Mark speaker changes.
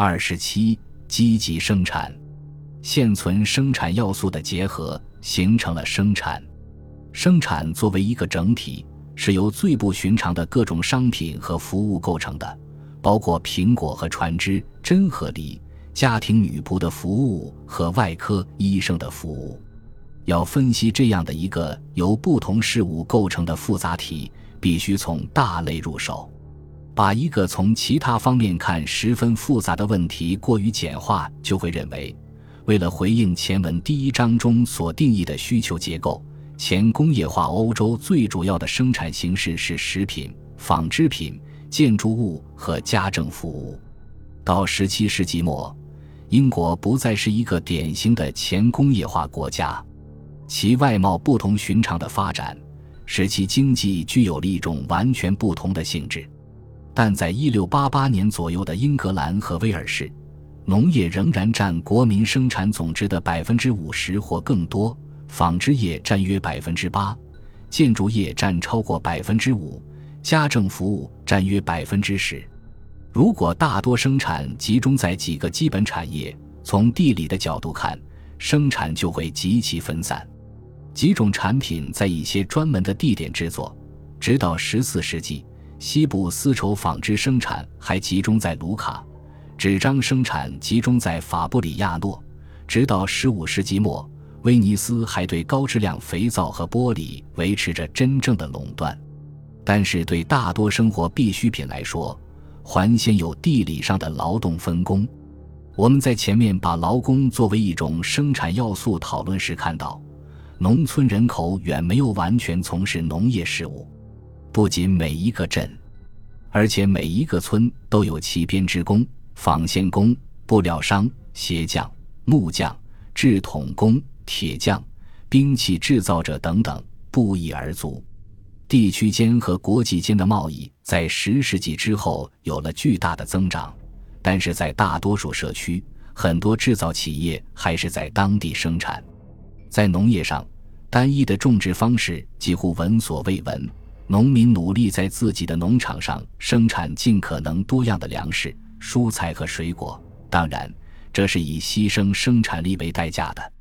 Speaker 1: 二十七，积极生产，现存生产要素的结合形成了生产。生产作为一个整体，是由最不寻常的各种商品和服务构成的，包括苹果和船只、针和梨、家庭女仆的服务和外科医生的服务。要分析这样的一个由不同事物构成的复杂体，必须从大类入手。把一个从其他方面看十分复杂的问题过于简化，就会认为，为了回应前文第一章中所定义的需求结构。前工业化欧洲最主要的生产形式是食品、纺织品、建筑物和家政服务。到十七世纪末，英国不再是一个典型的前工业化国家，其外贸不同寻常的发展，使其经济具有了一种完全不同的性质。但在一六八八年左右的英格兰和威尔士，农业仍然占国民生产总值的百分之五十或更多。纺织业占约百分之八，建筑业占超过百分之五，家政服务占约百分之十。如果大多生产集中在几个基本产业，从地理的角度看，生产就会极其分散。几种产品在一些专门的地点制作，直到十四世纪，西部丝绸纺织生产还集中在卢卡，纸张生产集中在法布里亚诺，直到十五世纪末。威尼斯还对高质量肥皂和玻璃维持着真正的垄断，但是对大多生活必需品来说，还先有地理上的劳动分工。我们在前面把劳工作为一种生产要素讨论时看到，农村人口远没有完全从事农业事务，不仅每一个镇，而且每一个村都有其编织工、纺线工、布料商、鞋匠、木匠、制桶工。铁匠、兵器制造者等等不一而足。地区间和国际间的贸易在十世纪之后有了巨大的增长，但是在大多数社区，很多制造企业还是在当地生产。在农业上，单一的种植方式几乎闻所未闻。农民努力在自己的农场上生产尽可能多样的粮食、蔬菜和水果，当然，这是以牺牲生产力为代价的。